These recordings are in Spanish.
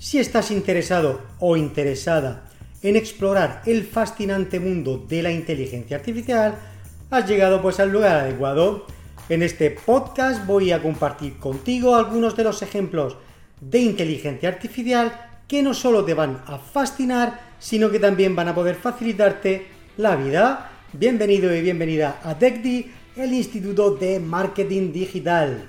Si estás interesado o interesada en explorar el fascinante mundo de la inteligencia artificial, has llegado pues al lugar adecuado. En este podcast voy a compartir contigo algunos de los ejemplos de inteligencia artificial que no solo te van a fascinar, sino que también van a poder facilitarte la vida. Bienvenido y bienvenida a TechDi, el Instituto de Marketing Digital.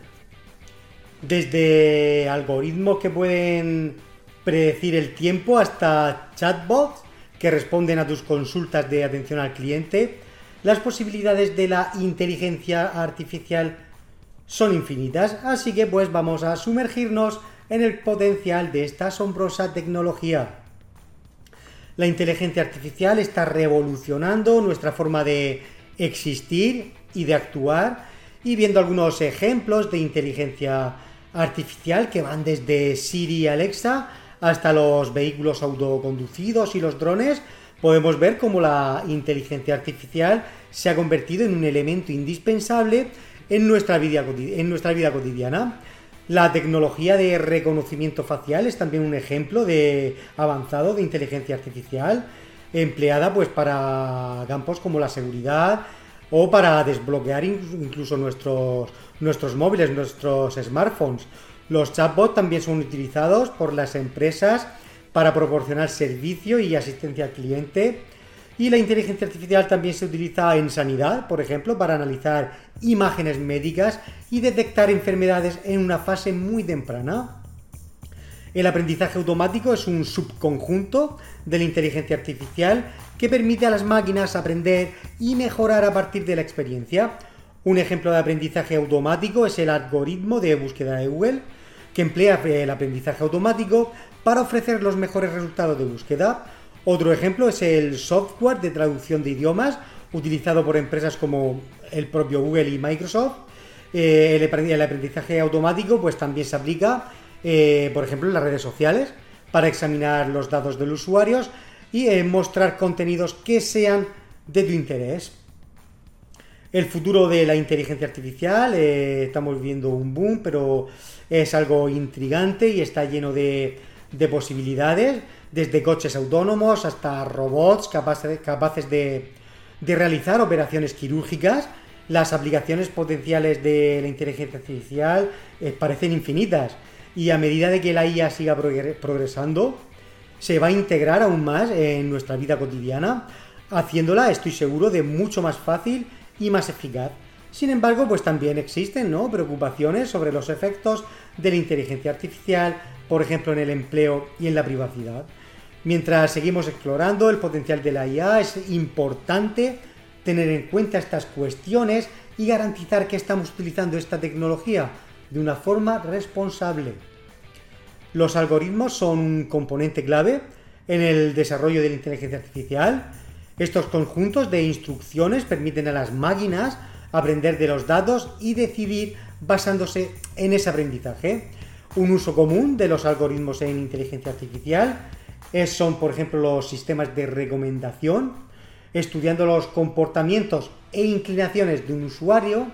Desde algoritmos que pueden predecir el tiempo hasta chatbots que responden a tus consultas de atención al cliente, las posibilidades de la inteligencia artificial son infinitas, así que pues vamos a sumergirnos en el potencial de esta asombrosa tecnología. La inteligencia artificial está revolucionando nuestra forma de existir y de actuar y viendo algunos ejemplos de inteligencia artificial que van desde Siri y Alexa hasta los vehículos autoconducidos y los drones, podemos ver cómo la inteligencia artificial se ha convertido en un elemento indispensable en nuestra vida, en nuestra vida cotidiana. La tecnología de reconocimiento facial es también un ejemplo de avanzado de inteligencia artificial empleada pues para campos como la seguridad o para desbloquear incluso nuestros, nuestros móviles, nuestros smartphones. Los chatbots también son utilizados por las empresas para proporcionar servicio y asistencia al cliente y la inteligencia artificial también se utiliza en sanidad, por ejemplo, para analizar imágenes médicas y detectar enfermedades en una fase muy temprana. El aprendizaje automático es un subconjunto de la inteligencia artificial que permite a las máquinas aprender y mejorar a partir de la experiencia. Un ejemplo de aprendizaje automático es el algoritmo de búsqueda de Google, que emplea el aprendizaje automático para ofrecer los mejores resultados de búsqueda otro ejemplo es el software de traducción de idiomas utilizado por empresas como el propio Google y Microsoft. Eh, el, aprendizaje automático pues también se aplica, eh, por ejemplo, en las redes sociales para examinar los datos de los usuarios y eh, mostrar contenidos que sean de tu interés. El futuro de la inteligencia artificial, estamos viendo un boom, pero es algo intrigante y está lleno de, de posibilidades desde coches autónomos hasta robots capaces, de, realizar operaciones quirúrgicas. Las aplicaciones potenciales de la inteligencia artificial eh, parecen infinitas y a medida de que la IA siga progresando, se va a integrar aún más en nuestra vida cotidiana, haciéndola, estoy seguro, de mucho más fácil y más eficaz. Sin embargo, pues también existen ¿no? preocupaciones sobre los efectos de la inteligencia artificial, por ejemplo, en el empleo y en la privacidad. Mientras seguimos explorando el potencial de la IA, es importante tener en cuenta estas cuestiones y garantizar que estamos utilizando esta tecnología de una forma responsable. Los algoritmos son un componente clave en el desarrollo de la inteligencia artificial. Estos conjuntos de instrucciones permiten a las máquinas aprender de los datos y decidir basándose en ese aprendizaje. Un uso común de los algoritmos en inteligencia artificial son, por ejemplo, los sistemas de recomendación, estudiando los comportamientos e inclinaciones de un usuario.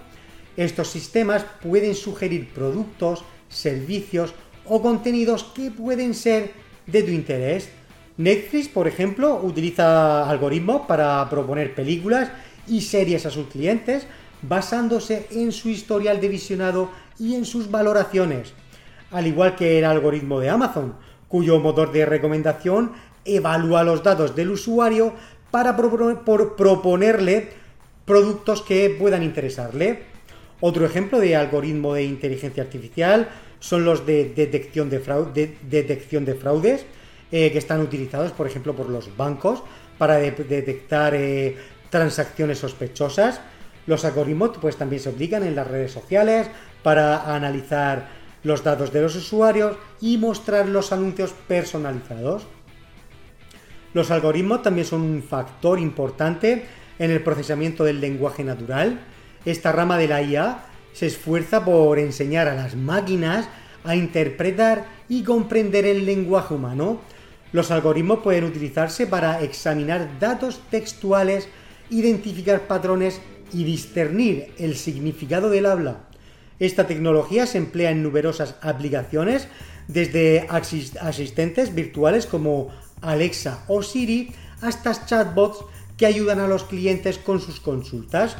Estos sistemas pueden sugerir productos, servicios o contenidos que pueden ser de tu interés. Netflix, por ejemplo, utiliza algoritmos para proponer películas y series a sus clientes basándose en su historial de visionado y en sus valoraciones, al igual que el algoritmo de Amazon, cuyo motor de recomendación evalúa los datos del usuario para proponerle productos que puedan interesarle. Otro ejemplo de algoritmo de inteligencia artificial son los de detección de, fraudes eh, que están utilizados, por ejemplo, por los bancos para detectar eh, transacciones sospechosas. Los algoritmos pues, también se aplican en las redes sociales para analizar los datos de los usuarios y mostrar los anuncios personalizados. Los algoritmos también son un factor importante en el procesamiento del lenguaje natural. Esta rama de la IA se esfuerza por enseñar a las máquinas a interpretar y comprender el lenguaje humano. Los algoritmos pueden utilizarse para examinar datos textuales, identificar patrones y discernir el significado del habla. Esta tecnología se emplea en numerosas aplicaciones, desde asistentes virtuales como Alexa o Siri hasta chatbots que ayudan a los clientes con sus consultas.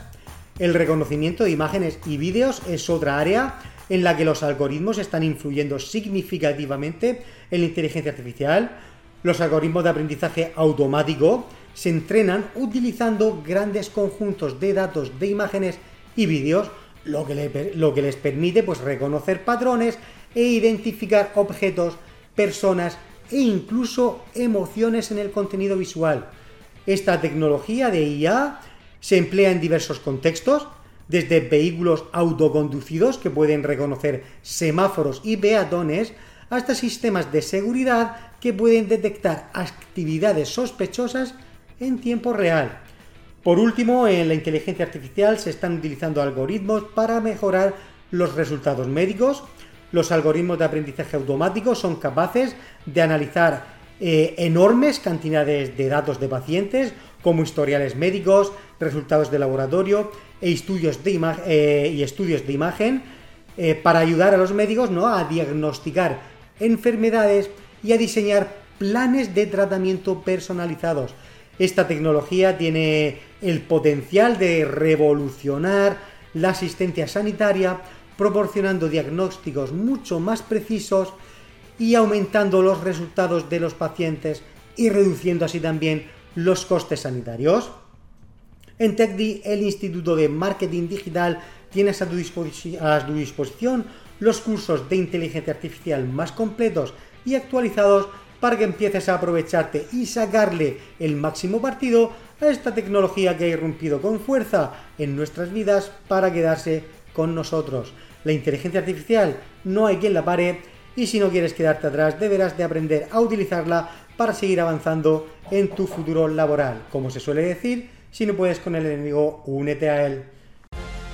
El reconocimiento de imágenes y vídeos es otra área en la que los algoritmos están influyendo significativamente en la inteligencia artificial. Los algoritmos de aprendizaje automático se entrenan utilizando grandes conjuntos de datos de imágenes y vídeos, lo que, les permite pues, reconocer patrones e identificar objetos, personas e incluso emociones en el contenido visual. Esta tecnología de IA se emplea en diversos contextos, desde vehículos autoconducidos que pueden reconocer semáforos y peatones, hasta sistemas de seguridad que pueden detectar actividades sospechosas en tiempo real. Por último, en la inteligencia artificial se están utilizando algoritmos para mejorar los resultados médicos. Los algoritmos de aprendizaje automático son capaces de analizar eh, enormes cantidades de datos de pacientes, como historiales médicos, resultados de laboratorio e estudios de eh, y estudios de imagen, eh, para ayudar a los médicos ¿no? a diagnosticar enfermedades y a diseñar planes de tratamiento personalizados. Esta tecnología tiene el potencial de revolucionar la asistencia sanitaria, proporcionando diagnósticos mucho más precisos y aumentando los resultados de los pacientes y reduciendo así también los costes sanitarios. En TechDi, el Instituto de Marketing Digital tiene a tu, disposición los cursos de inteligencia artificial más completos y actualizados para que empieces a aprovecharte y sacarle el máximo partido a esta tecnología que ha irrumpido con fuerza en nuestras vidas para quedarse con nosotros. La inteligencia artificial no hay quien la pare y si no quieres quedarte atrás deberás de aprender a utilizarla para seguir avanzando en tu futuro laboral. Como se suele decir, si no puedes con el enemigo, únete a él.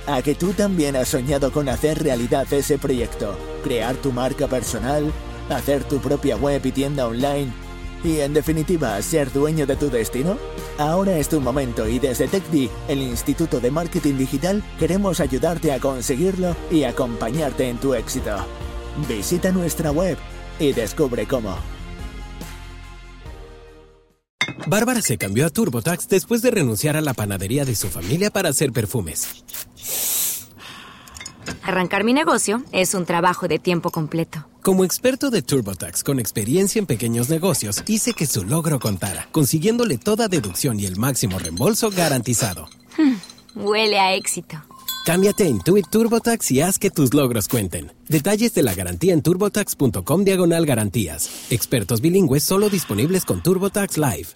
A que tú también has soñado con hacer realidad ese proyecto, crear tu marca personal, hacer tu propia web y tienda online y en definitiva ser dueño de tu destino? Ahora es tu momento y desde TechD, el Instituto de Marketing Digital, queremos ayudarte a conseguirlo y acompañarte en tu éxito. Visita nuestra web y descubre cómo. Bárbara se cambió a TurboTax después de renunciar a la panadería de su familia para hacer perfumes. Arrancar mi negocio es un trabajo de tiempo completo. Como experto de TurboTax con experiencia en pequeños negocios, hice que su logro contara, consiguiéndole toda deducción y el máximo reembolso garantizado. Hmm, huele a éxito. Cámbiate a Intuit TurboTax y haz que tus logros cuenten. Detalles de la garantía en turbotax.com diagonal garantías. Expertos bilingües solo disponibles con TurboTax Live.